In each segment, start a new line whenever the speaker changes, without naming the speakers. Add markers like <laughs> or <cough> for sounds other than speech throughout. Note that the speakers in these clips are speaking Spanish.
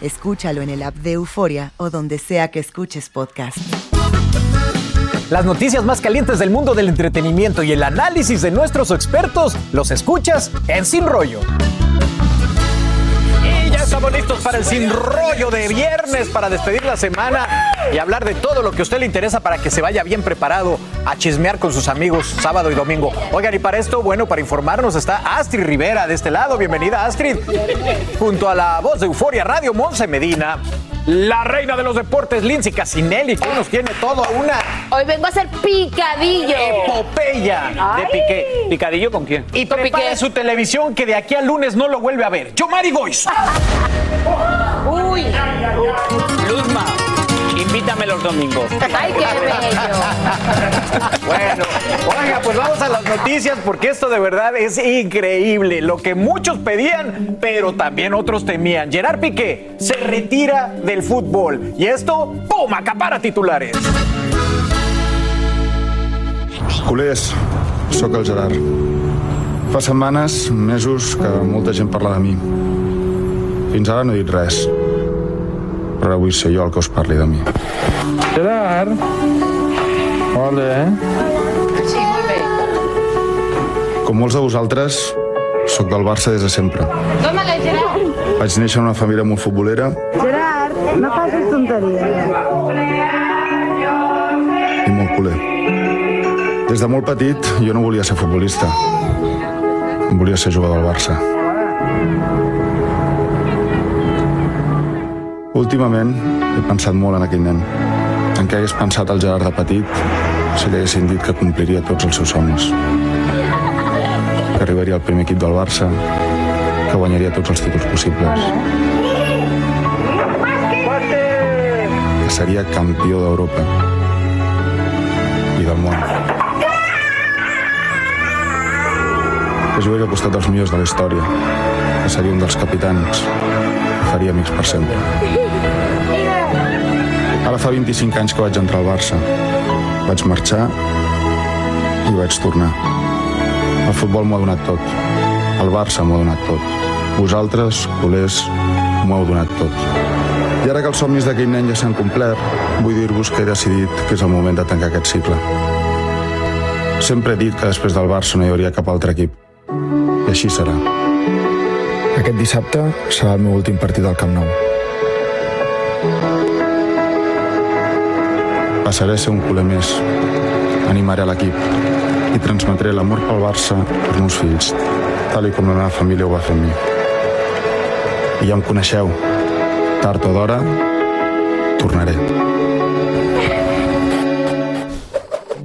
Escúchalo en el app de Euforia o donde sea que escuches podcast.
Las noticias más calientes del mundo del entretenimiento y el análisis de nuestros expertos los escuchas en Sin Rollo. Estamos listos para el Sin Rollo de viernes, para despedir la semana y hablar de todo lo que a usted le interesa para que se vaya bien preparado a chismear con sus amigos sábado y domingo. Oigan, y para esto, bueno, para informarnos está Astrid Rivera de este lado. Bienvenida, Astrid. Junto a la voz de Euforia Radio, Monse Medina. La reina de los deportes, Lindsay Casinelli, que nos tiene todo una
Hoy vengo a hacer picadillo.
epopeya de. Piqué. ¿Picadillo con quién? Y
Con
prepare
Piqué.
su televisión que de aquí al lunes no lo vuelve a ver. Yo, Mari Goiz.
Uy.
Luzma, invítame los domingos.
Ay, qué bello.
Bueno, oiga, pues vamos a las noticias porque esto de verdad es increíble. Lo que muchos pedían, pero también otros temían. Gerard Piqué se retira del fútbol. Y esto, ¡pum! acapara titulares.
Culers, sóc el Gerard. Fa setmanes, mesos, que molta gent parla de mi. Fins ara no he dit res. Però vull ser jo el que us parli de mi. Gerard! Hola.
Sí, molt bé.
Com molts de vosaltres, sóc del Barça des de sempre.
Dónale, Gerard.
Vaig néixer en una família molt futbolera
Gerard, no facis tonteries.
i molt culer. Des de molt petit jo no volia ser futbolista. Volia ser jugador del Barça. Últimament he pensat molt en aquell nen. En què hagués pensat el Gerard de petit si li haguessin dit que compliria tots els seus somnis. Que arribaria al primer equip del Barça, que guanyaria tots els títols possibles. Que seria campió d'Europa i del món. Que jugaria al costat dels millors de la història, que seria un dels capitans, faria amics per sempre. Ara fa 25 anys que vaig entrar al Barça. Vaig marxar i vaig tornar. El futbol m'ho ha donat tot. El Barça m'ho ha donat tot. Vosaltres, culers, m'ho heu donat tot. I ara que els somnis d'aquell nen ja s'han complert, vull dir-vos que he decidit que és el moment de tancar aquest cicle. Sempre he dit que després del Barça no hi hauria cap altre equip. I així serà. Aquest dissabte serà el meu últim partit al Camp Nou. Passaré a ser un culer més. Animaré l'equip i transmetré l'amor pel Barça als meus fills, tal i com la meva família ho va fer amb mi. I ja em coneixeu. Tard o d'hora, tornaré.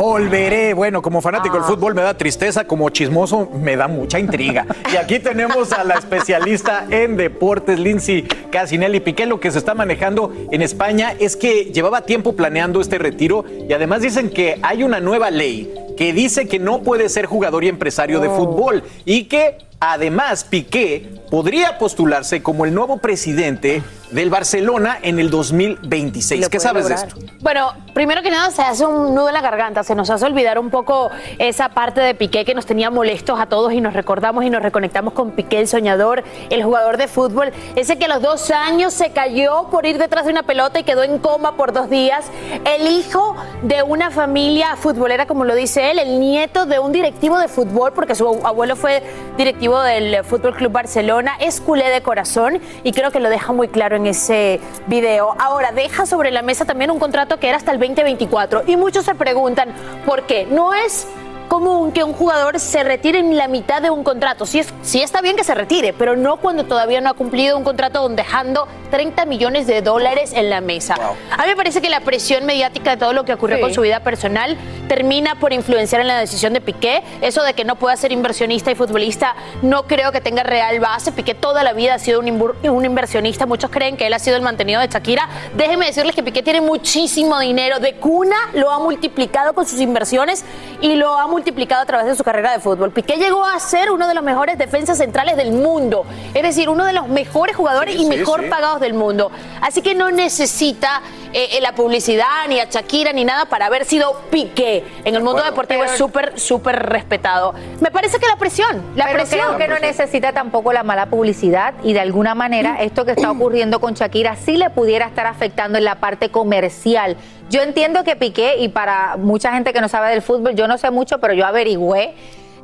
Volveré. Bueno, como fanático
Ah.
del fútbol me da tristeza, como chismoso me da mucha intriga. Y aquí tenemos a la especialista en deportes, Lindsay Casinelli Piqué. Lo que se está manejando en España es que llevaba tiempo planeando este retiro y además dicen que hay una nueva ley que dice que no puede ser jugador y empresario de fútbol y que además Piqué podría postularse como el nuevo presidente del Barcelona en el 2026.
Lo
¿Qué sabes
lograr.
de esto?
Bueno, primero que nada se hace un nudo en la garganta, se nos hace olvidar un poco esa parte de Piqué que nos tenía molestos a todos y nos recordamos y nos reconectamos con Piqué, el soñador, el jugador de fútbol, ese que a los dos años se cayó por ir detrás de una pelota y quedó en coma por dos días, el hijo de una familia futbolera, como lo dice él, el nieto de un directivo de fútbol, porque su abuelo fue directivo del Fútbol Club Barcelona, es culé de corazón y creo que lo deja muy claro en ese video. Ahora, deja sobre la mesa también un contrato que era hasta el 2024 y muchos se preguntan por qué. No es común que un jugador se retire en la mitad de un contrato. Sí, es, sí está bien que se retire, pero no cuando todavía no ha cumplido un contrato donde dejando 30 millones de dólares en la mesa. A mí me parece que la presión mediática de todo lo que ocurrió
Sí.
con su vida personal termina por influenciar en la decisión de Piqué. Eso de que no pueda ser inversionista y futbolista no creo que tenga real base. Piqué toda la vida ha sido un, un inversionista. Muchos creen que él ha sido el mantenido de Shakira. Déjenme decirles que Piqué tiene muchísimo dinero. De cuna lo ha multiplicado con sus inversiones y lo ha multiplicado a través de su carrera de fútbol. Piqué llegó a ser uno de los mejores defensas centrales del mundo. Es decir, uno de los mejores jugadores
Sí,
y
sí,
mejor
sí.
pagados del mundo. Así que no necesita eh, eh, la publicidad, ni a Shakira, ni nada para haber sido Piqué. En el mundo deportivo es súper, súper respetado. Me parece que la presión, la
Pero
presión.
creo que no necesita tampoco la mala publicidad y de alguna manera esto que está <clears throat> ocurriendo con Shakira sí le pudiera estar afectando en la parte comercial. Yo entiendo que Piqué, y para mucha gente que no sabe del fútbol, yo no sé mucho, pero yo averigüé.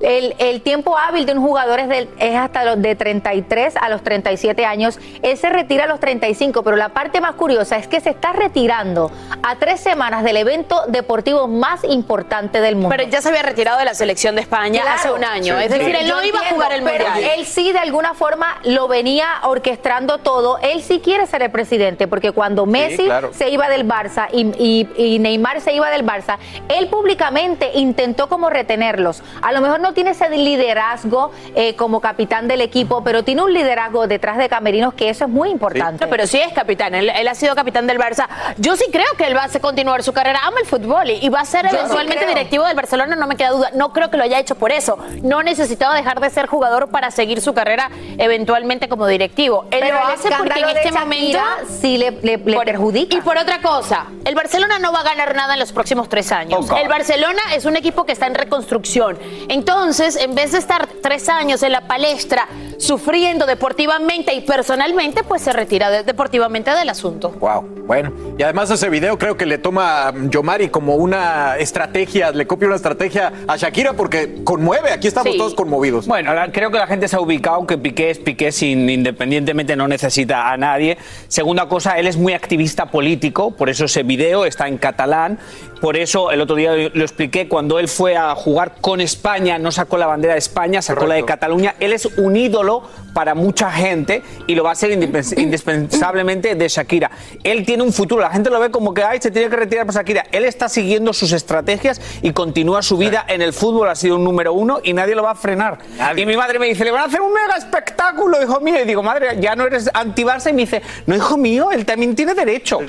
El, el tiempo hábil de un jugador es, del- es hasta los de 33 a los 37 años. Él se retira a los 35, pero la parte más curiosa es que se está retirando a tres semanas del evento deportivo más importante del mundo.
Pero ya se había retirado de la selección de España hace un año. Es decir, él no
Yo
iba a jugar el
pero
Mundial.
Él sí, de alguna forma, lo venía orquestando todo. Él sí quiere ser el presidente, porque cuando Messi
claro.
se iba del Barça y, y- y Neymar se iba del Barça, él públicamente intentó como retenerlos. A lo mejor no tiene ese liderazgo eh, como capitán del equipo, pero tiene un liderazgo detrás de Camerinos que eso es muy importante.
No, pero sí es capitán, él, él ha sido capitán del Barça. Yo sí creo que él va a continuar su carrera, ama el fútbol y, y va a ser
Yo
eventualmente directivo del Barcelona, no me queda duda. No creo que lo haya hecho por eso. No necesitaba dejar de ser jugador para seguir su carrera eventualmente como directivo. Él
Pero
lo
el
hace porque en este momento
sí le, le- le perjudica.
Y por otra cosa, el Barcelona no va a ganar nada en los próximos tres años.
Ok.
El Barcelona es un equipo que está en reconstrucción. Entonces, en vez de estar tres años en la palestra sufriendo deportivamente y personalmente, pues se retira de- deportivamente del asunto.
Wow, bueno. Y además ese video creo que le toma a Yomari como una estrategia, le copia una estrategia a Shakira porque conmueve, aquí estamos
Sí.
todos conmovidos.
Bueno, la- creo que la gente se ha ubicado que Piqué es Piqué sin independientemente no necesita a nadie. Segunda cosa, él es muy activista político, por eso ese video está en catalán. Por eso el otro día lo expliqué, cuando él fue a jugar con España, no sacó la bandera de España, sacó la de Cataluña. Él es un ídolo para mucha gente y lo va a ser indipens- indispensablemente de Shakira. Él tiene un futuro, la gente lo ve como que ay, se tiene que retirar por Shakira. Él está siguiendo sus estrategias y continúa su vida en el fútbol, ha sido un número uno y nadie lo va a frenar. Y mi madre me dice, le van a hacer un mega espectáculo, hijo mío. Y digo, madre, ya no eres anti-Barça. Y me dice, no, hijo mío, él también tiene derecho.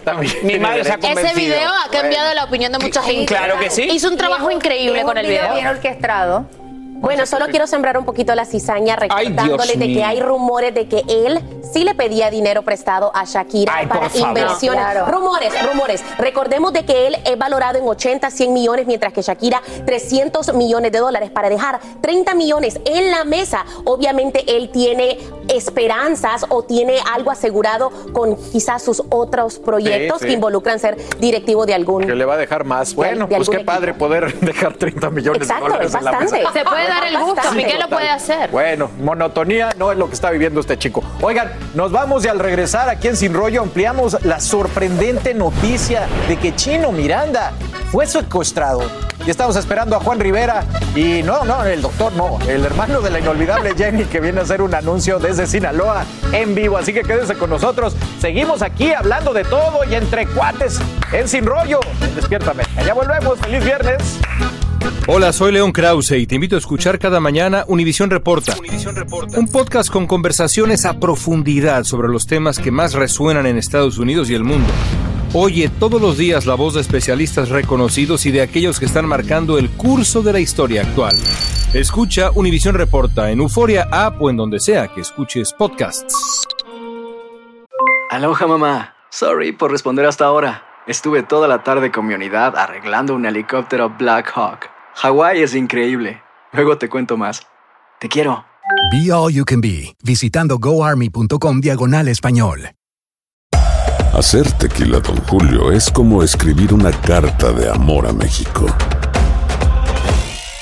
mi madre se ha convencido.
Ese video ha cambiado la opinión de mucha gente.
Claro que sí.
Hizo un trabajo increíble con el video.
bien orquestado.
Bueno, solo quiero sembrar un poquito la cizaña recordándole de que hay rumores de que él sí le pedía dinero prestado a Shakira
Ay,
para inversiones.
Claro.
Rumores, rumores. Recordemos de que él es valorado en 80, 100 millones, mientras que Shakira 300 millones de dólares para dejar 30 millones en la mesa. Obviamente él tiene esperanzas o tiene algo asegurado con quizás sus otros proyectos
sí.
que involucran ser directivo de algún
Que le va a dejar más. Bueno,
de
pues qué padre poder <laughs> dejar 30 millones
Exacto,
de dólares
es
en la
bastante.
mesa.
Se puede dar el gusto,
Bastante.
Piqué lo puede hacer.
Bueno, monotonía no es lo que está viviendo este chico. Oigan, nos vamos y al regresar aquí en Sin Rollo ampliamos la sorprendente noticia de que Chino Miranda fue secuestrado y estamos esperando a Juan Rivera. Y no, no, el doctor no, el hermano de la inolvidable Jenny que viene a hacer un anuncio desde Sinaloa en vivo. Así que quédense con nosotros. Seguimos aquí hablando de todo y entre cuates en Sin Rollo. Despiértame. Ya volvemos. Feliz viernes.
Hola, soy León Krause y te invito a escuchar cada mañana Univisión Reporta, un podcast con conversaciones a profundidad sobre los temas que más resuenan en Estados Unidos y el mundo. Oye todos los días la voz de especialistas reconocidos y de aquellos que están marcando el curso de la historia actual. Escucha Univisión Reporta en Euforia App o en donde sea que escuches podcasts.
Aloha mamá. Sorry por responder hasta ahora. Estuve toda la tarde con mi unidad arreglando un helicóptero Black Hawk. Hawái es increíble. Luego te cuento más. Te quiero.
Be All You Can Be, visitando goarmy.com diagonal español.
Hacer tequila, Don Julio, es como escribir una carta de amor a México.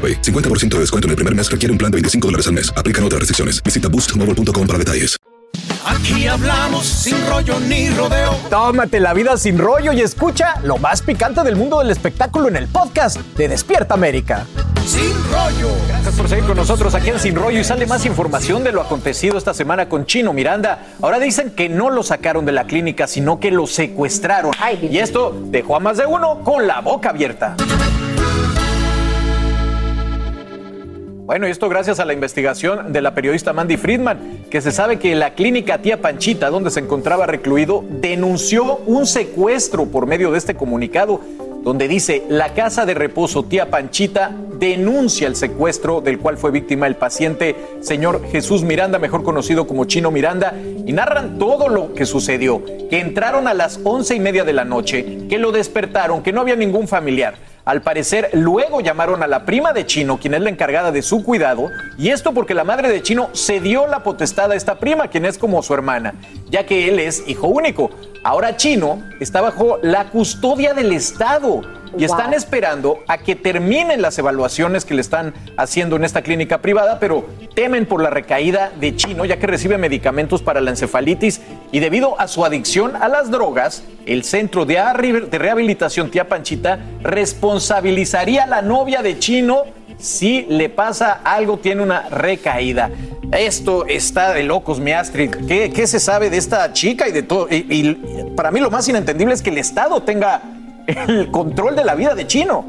AroPay. 50% de descuento en el primer mes requiere un plan de 25 dólares al mes. Aplican otras restricciones. Visita boostmobile.com para detalles.
Aquí hablamos sin rollo ni rodeo. Tómate la vida sin rollo y escucha lo más picante del mundo del espectáculo en el podcast de Despierta América. Sin rollo. Gracias por seguir con nosotros aquí en Sin Rollo y sale más información de lo acontecido esta semana con Chino Miranda. Ahora dicen que no lo sacaron de la clínica, sino que lo secuestraron. y esto dejó a más de uno con la boca abierta. Bueno, y esto gracias a la investigación de la periodista Mandy Friedman, que se sabe que la clínica Tía Panchita, donde se encontraba recluido, denunció un secuestro por medio de este comunicado, donde dice, la casa de reposo Tía Panchita denuncia el secuestro del cual fue víctima el paciente señor Jesús Miranda, mejor conocido como Chino Miranda, y narran todo lo que sucedió, que entraron a las once y media de la noche, que lo despertaron, que no había ningún familiar. Al parecer, luego llamaron a la prima de Chino, quien es la encargada de su cuidado, y esto porque la madre de Chino cedió la potestad a esta prima, quien es como su hermana, ya que él es hijo único. Ahora Chino está bajo la custodia del Estado y están esperando a que terminen las evaluaciones que le están haciendo en esta clínica privada, pero temen por la recaída de Chino, ya que recibe medicamentos para la encefalitis y debido a su adicción a las drogas, el Centro de, de Rehabilitación Tía Panchita responsabilizaría a la novia de Chino si le pasa algo, tiene una recaída. Esto está de locos, mi Astrid. ¿Qué, qué se sabe de esta chica y de todo? Y, para mí lo más inentendible es que el Estado tenga el control de la vida de Chino.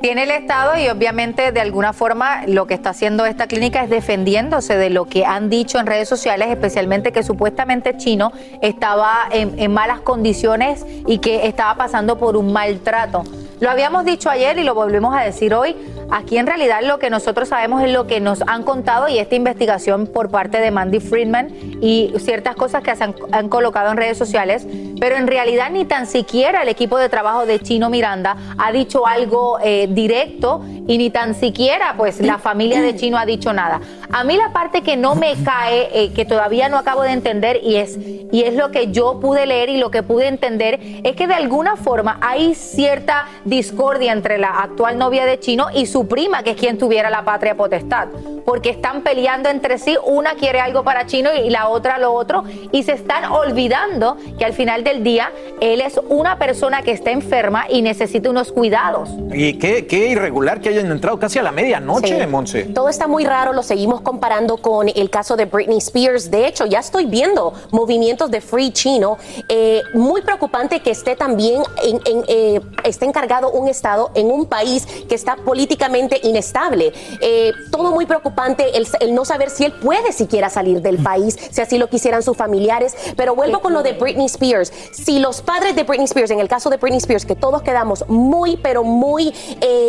Tiene el Estado y obviamente de alguna forma lo que está haciendo esta clínica es defendiéndose de lo que han dicho en redes sociales, especialmente que supuestamente Chino estaba en malas condiciones y que estaba pasando por un maltrato. Lo habíamos dicho ayer y lo volvemos a decir hoy. Aquí en realidad lo que nosotros sabemos es lo que nos han contado y esta investigación por parte de Mandy Friedman y ciertas cosas que se han, colocado en redes sociales, pero en realidad ni tan siquiera el equipo de trabajo de Chino Miranda ha dicho algo eh, directo y ni tan siquiera pues la familia de Chino ha dicho nada. A mí la parte que no me cae, eh, que todavía no acabo de entender y es, y es lo que yo pude leer y lo que pude entender, es que de alguna forma hay cierta discordia entre la actual novia de Chino y su prima, que es quien tuviera la patria potestad, porque están peleando entre sí, una quiere algo para Chino y la otra lo otro, y se están olvidando que al final del día él es una persona que está enferma y necesita unos cuidados.
Y qué, qué irregular que hayan entrado casi a la medianoche,
Sí.
Monse.
Todo está muy raro, lo seguimos comparando con el caso de Britney Spears. De hecho, ya estoy viendo movimientos de Free Chino. Eh, muy preocupante que esté también en, en, eh, esté encargado un Estado en un país que está políticamente inestable. Eh, todo muy preocupante, el, el no saber si él puede siquiera salir del país, si así lo quisieran sus familiares. Pero vuelvo con lo de Britney Spears. Si los padres de Britney Spears, en el caso de Britney Spears, que todos quedamos muy, pero muy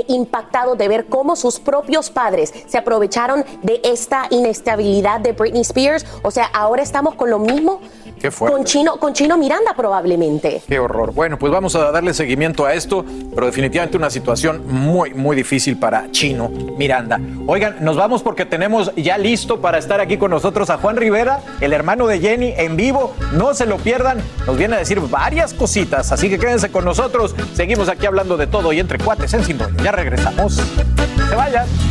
impactados de ver cómo sus propios padres se aprovecharon de esta inestabilidad de Britney Spears, o sea, ahora estamos con lo mismo
Qué
con Chino, con Chino Miranda probablemente.
Qué horror. Bueno, pues vamos a darle seguimiento a esto, pero definitivamente una situación muy, muy difícil para Chino Miranda. Oigan, nos vamos porque tenemos ya listo para estar aquí con nosotros a Juan Rivera, el hermano de Jenny, en vivo. No se lo pierdan, nos viene a decir varias cositas, así que quédense con nosotros. Seguimos aquí hablando de todo y entre cuates en Sin. Ya regresamos. Se vayan.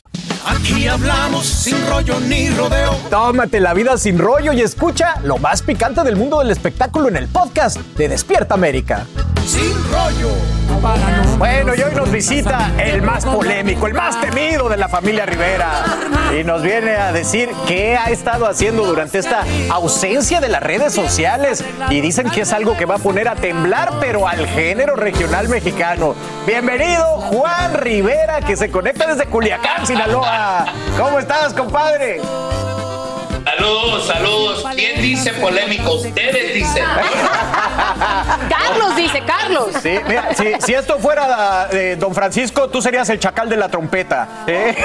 Aquí hablamos sin rollo ni rodeo.
Tómate la vida sin rollo y escucha lo más picante del mundo del espectáculo en el podcast de Despierta América.
Sin rollo.
Bueno, y hoy nos visita el más polémico, el más temido de la familia Rivera. Y nos viene a decir qué ha estado haciendo durante esta ausencia de las redes sociales. Y dicen que es algo que va a poner a temblar, pero al género regional mexicano. Bienvenido, Juan Rivera, que se conecta desde Culiacán, Sinaloa. ¿Cómo estás, compadre?
Saludos, saludos. ¿Quién dice polémico? Ustedes dicen. <laughs>
Carlos dice, Carlos.
Sí, mira, si, si esto fuera eh, Don Francisco, tú serías el chacal de la trompeta. ¿eh?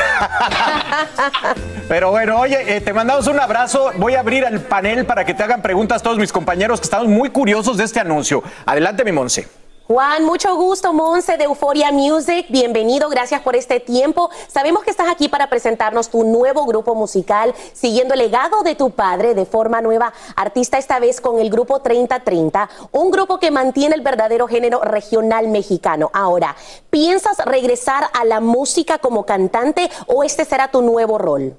<laughs> Pero bueno, oye, eh, te mandamos un abrazo. Voy a abrir el panel para que te hagan preguntas todos mis compañeros que estamos muy curiosos de este anuncio. Adelante, mi Monse.
Juan, mucho gusto, Monse de Euphoria Music. Bienvenido, gracias por este tiempo. Sabemos que estás aquí para presentarnos tu nuevo grupo musical, siguiendo el legado de tu padre de forma nueva, artista esta vez con el grupo 3030, un grupo que mantiene el verdadero género regional mexicano. Ahora, ¿piensas regresar a la música como cantante o este será tu nuevo rol?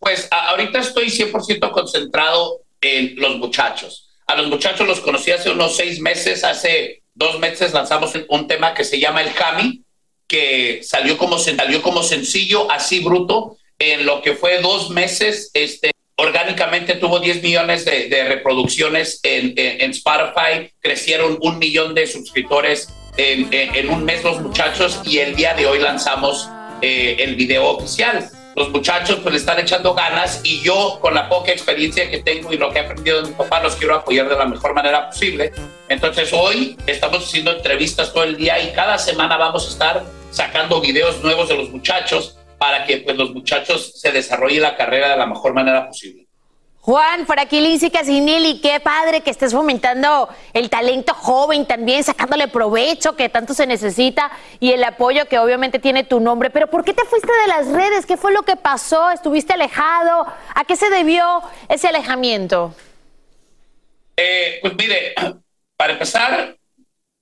Pues ahorita estoy 100% concentrado en los muchachos. A los muchachos los conocí hace unos seis meses. Hace dos meses lanzamos un, tema que se llama El Jami, que salió como, salió como sencillo, así bruto. En lo que fue dos meses, este, orgánicamente tuvo 10 millones de, de reproducciones en, en- en Spotify. Crecieron un millón de suscriptores en- en un mes los muchachos y el día de hoy lanzamos eh, el video oficial. Los muchachos pues le están echando ganas y yo con la poca experiencia que tengo y lo que he aprendido de mi papá los quiero apoyar de la mejor manera posible. Entonces hoy estamos haciendo entrevistas todo el día y cada semana vamos a estar sacando videos nuevos de los muchachos para que pues los muchachos se desarrollen la carrera de la mejor manera posible.
Juan, por aquí Lindsay Casinelli, qué padre que estés fomentando el talento joven también, sacándole provecho que tanto se necesita y el apoyo que obviamente tiene tu nombre. Pero ¿por qué te fuiste de las redes? ¿Qué fue lo que pasó? ¿Estuviste alejado? ¿A qué se debió ese alejamiento?
Eh, pues mire, <clears throat> para empezar,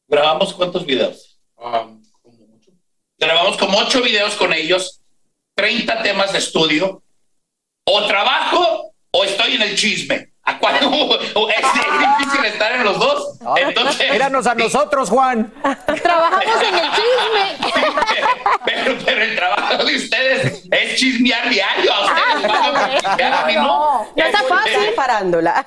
grabamos cuántos videos? Grabamos como ocho videos con ellos, 30 temas de estudio. O trabajo o estoy en el chisme. ¿A cuál? <laughs> o es, es difícil estar en los dos. Entonces,
Míranos a nosotros, Juan.
Trabajamos en el chisme. <laughs>
pero, pero el trabajo de ustedes es chismear diario. A ustedes van a chismear, a mí no.
No está fácil.
Farándula.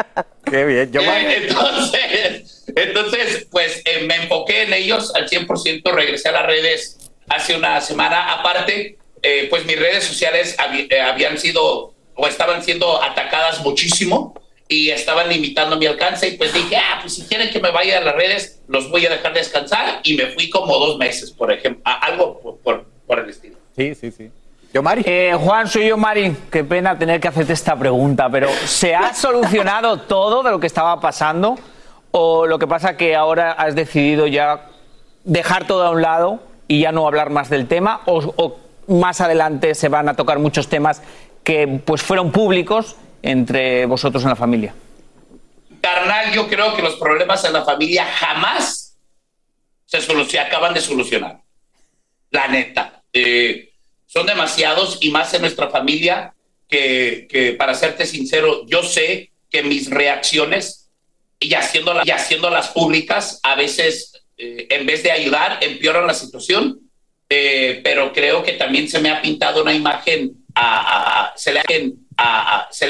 <laughs>
Qué bien, yo
Eh, entonces, entonces, pues eh, me enfoqué en ellos al 100%, regresé a las redes hace una semana. Aparte, eh, pues mis redes sociales habi- eh, habían sido o estaban siendo atacadas muchísimo y estaban limitando mi alcance y pues dije, ah, pues si quieren que me vaya a las redes, los voy a dejar descansar y me fui como dos meses, por ejemplo, a- algo por, por, por el estilo.
Sí, sí, sí. Yo, Mari.
Eh, Juan, soy yo, Mari. Qué pena tener que hacerte esta pregunta, pero ¿se ha <laughs> solucionado todo de lo que estaba pasando? ¿O lo que pasa que ahora has decidido ya dejar todo a un lado y ya no hablar más del tema? ¿O, o más adelante se van a tocar muchos temas que pues fueron públicos entre vosotros en la familia?
Carnal, yo creo que los problemas en la familia jamás se, se acaban de solucionar. La neta. Eh, son demasiados y más en nuestra familia que, que, para serte sincero, yo sé que mis reacciones y haciéndolas, y haciéndolas públicas a veces, eh, en vez de ayudar, empeoran la situación. Eh, pero creo que también se me ha pintado una imagen se, le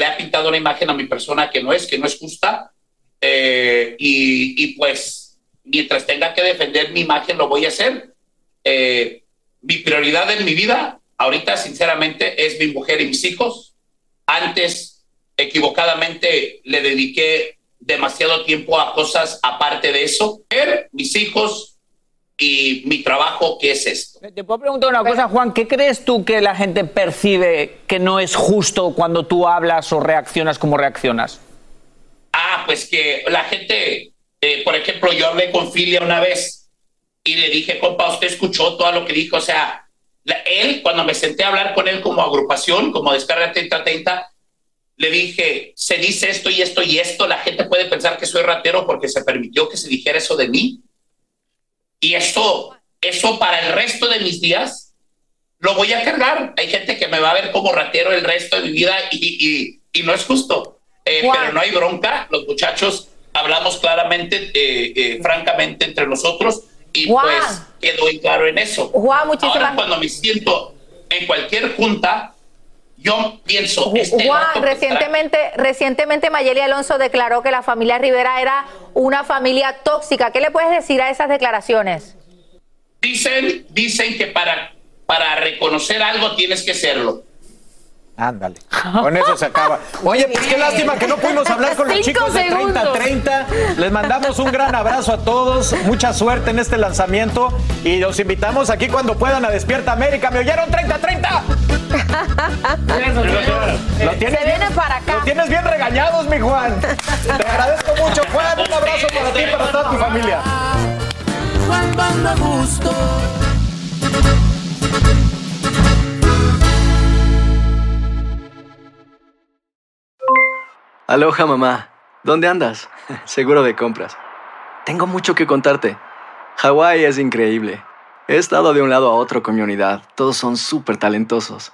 ha, pintado una imagen a mi persona que no es, que no es justa. Eh, y, pues, mientras tenga que defender mi imagen, lo voy a hacer. Eh, mi prioridad en mi vida, ahorita, sinceramente, es mi mujer y mis hijos. Antes, equivocadamente, le dediqué demasiado tiempo a cosas aparte de eso. Mis hijos y mi trabajo, que es esto.
Te puedo preguntar una cosa, Juan. ¿Qué crees tú que la gente percibe que no es justo cuando tú hablas o reaccionas como reaccionas?
Ah, pues que la gente, eh, por ejemplo, yo hablé con Filia una vez y le dije, compa, usted escuchó todo lo que dijo. O sea, la- él, cuando me senté a hablar con él como agrupación, como Descarga 3030, le dije, se dice esto y esto y esto, la gente puede pensar que soy ratero porque se permitió que se dijera eso de mí. Y eso, eso para el resto de mis días, lo voy a cargar. Hay gente que me va a ver como ratero el resto de mi vida y, y- y no es justo. Eh, pero no hay bronca. Los muchachos hablamos claramente, eh, eh, francamente entre nosotros y pues quedo en claro en eso.
Juan, muchísimas
Ahora cuando me siento en cualquier junta, yo pienso, este
Juan, recientemente, recientemente Mayeli Alonso declaró que la familia Rivera era una familia tóxica. ¿Qué le puedes decir a esas declaraciones?
Dicen, dicen que para, para reconocer algo tienes que serlo.
Ándale. Con eso se acaba. Oye, pues qué lástima que no pudimos hablar con los chicos de
segundos.
3030. Les mandamos un gran abrazo a todos. Mucha suerte en este lanzamiento. Y los invitamos aquí cuando puedan a Despierta América. ¿Me oyeron 3030? Lo tienes,
Se viene para acá.
lo tienes bien regañados, mi Juan. Te agradezco mucho, Juan. Un abrazo para ti y para toda tu familia.
A gusto.
Aloha mamá, ¿dónde andas? <laughs> Seguro de compras. Tengo mucho que contarte. Hawái es increíble. He estado de un lado a otro con mi unidad. Todos son súper talentosos.